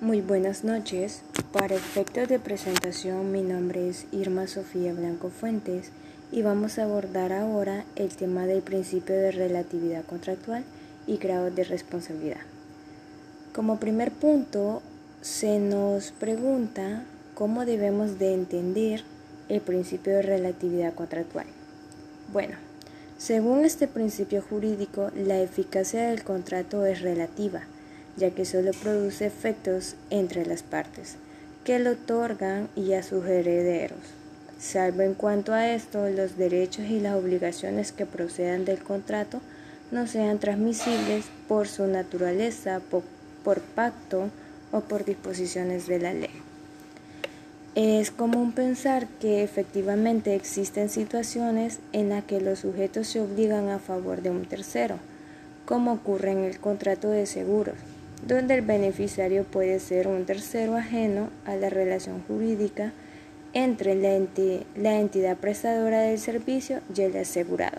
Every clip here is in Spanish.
Muy buenas noches. Para efectos de presentación, mi nombre es Irma Sofía Blanco Fuentes y vamos a abordar ahora el tema del principio de relatividad contractual y grados de responsabilidad. Como primer punto, se nos pregunta cómo debemos de entender el principio de relatividad contractual. Bueno, según este principio jurídico, la eficacia del contrato es relativa ya que solo produce efectos entre las partes, que lo otorgan y a sus herederos. Salvo en cuanto a esto, los derechos y las obligaciones que procedan del contrato no sean transmisibles por su naturaleza, por, por pacto o por disposiciones de la ley. Es común pensar que efectivamente existen situaciones en las que los sujetos se obligan a favor de un tercero, como ocurre en el contrato de seguros, donde el beneficiario puede ser un tercero ajeno a la relación jurídica entre la, entidad prestadora del servicio y el asegurado.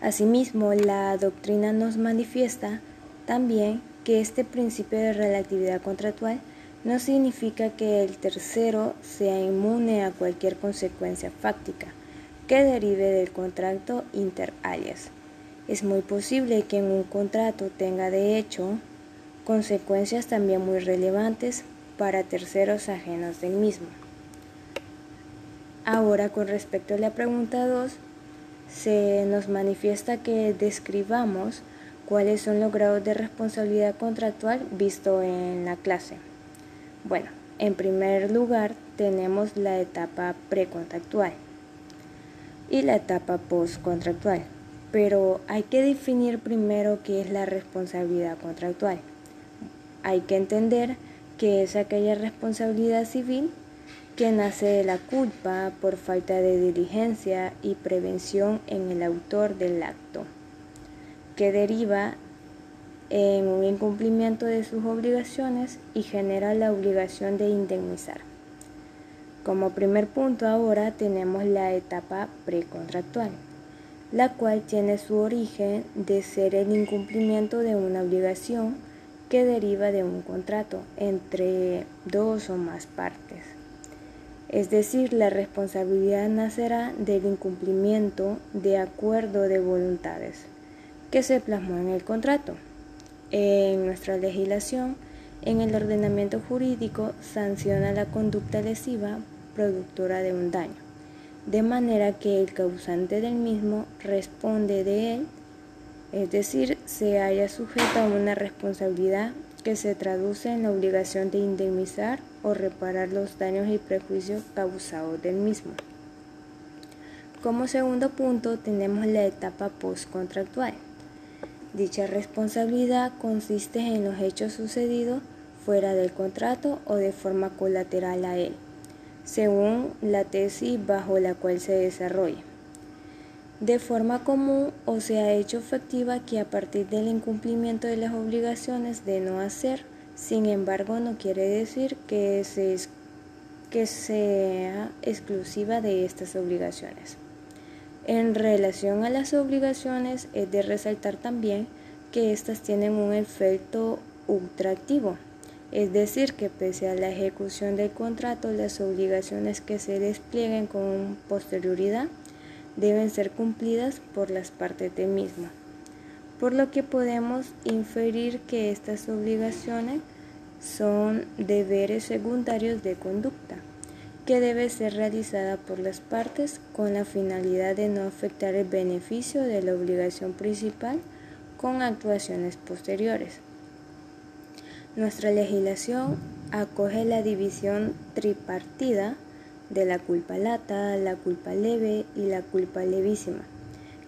Asimismo, la doctrina nos manifiesta también que este principio de relatividad contractual no significa que el tercero sea inmune a cualquier consecuencia fáctica que derive del contrato inter alias. Es muy posible que en un contrato tenga de hecho consecuencias también muy relevantes para terceros ajenos del mismo. Ahora, con respecto a la pregunta 2, se nos manifiesta que describamos cuáles son los grados de responsabilidad contractual visto en la clase. Bueno, en primer lugar tenemos la etapa precontractual y la etapa postcontractual, pero hay que definir primero qué es la responsabilidad contractual. Hay que entender que es aquella responsabilidad civil que nace de la culpa por falta de diligencia y prevención en el autor del acto, que deriva en un incumplimiento de sus obligaciones y genera la obligación de indemnizar. Como primer punto ahora tenemos la etapa precontractual, la cual tiene su origen de ser el incumplimiento de una obligación que deriva de un contrato entre dos o más partes. Es decir, la responsabilidad nacerá del incumplimiento de acuerdo de voluntades que se plasmó en el contrato. En nuestra legislación, en el ordenamiento jurídico, sanciona la conducta lesiva productora de un daño, de manera que el causante del mismo responde de él es decir, se haya sujeto a una responsabilidad que se traduce en la obligación de indemnizar o reparar los daños y prejuicios causados del mismo. Como segundo punto tenemos la etapa postcontractual. Dicha responsabilidad consiste en los hechos sucedidos fuera del contrato o de forma colateral a él, según la tesis bajo la cual se desarrolla de forma común o se ha hecho efectiva que a partir del incumplimiento de las obligaciones de no hacer, sin embargo no quiere decir que, que sea exclusiva de estas obligaciones. En relación a las obligaciones es de resaltar también que éstas tienen un efecto ultraactivo, es decir, que pese a la ejecución del contrato, las obligaciones que se desplieguen con posterioridad deben ser cumplidas por las partes del mismo, por lo que podemos inferir que estas obligaciones son deberes secundarios de conducta, que debe ser realizada por las partes con la finalidad de no afectar el beneficio de la obligación principal con actuaciones posteriores. Nuestra legislación acoge la división tripartida de la culpa lata, la culpa leve y la culpa levísima,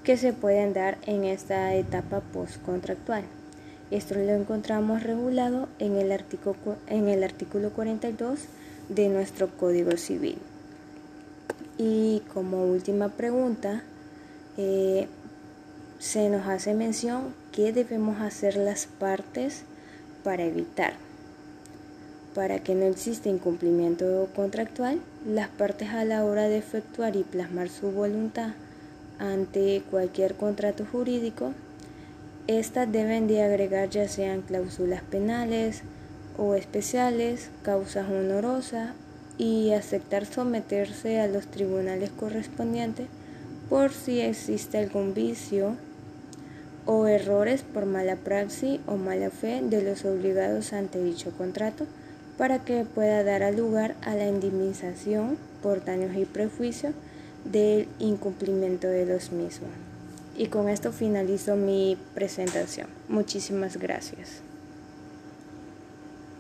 que se pueden dar en esta etapa postcontractual. Esto lo encontramos regulado en el, artículo, en el artículo 42 de nuestro Código Civil. Y como última pregunta, eh, se nos hace mención qué debemos hacer las partes para evitar para que no exista incumplimiento contractual, las partes a la hora de efectuar y plasmar su voluntad ante cualquier contrato jurídico, estas deben de agregar ya sean cláusulas penales, o especiales, causas honorosas y aceptar someterse a los tribunales correspondientes por si existe algún vicio o errores por mala praxis o mala fe de los obligados ante dicho contrato para que pueda dar lugar a la indemnización por daños y prejuicios del incumplimiento de los mismos. Y con esto finalizo mi presentación. Muchísimas gracias.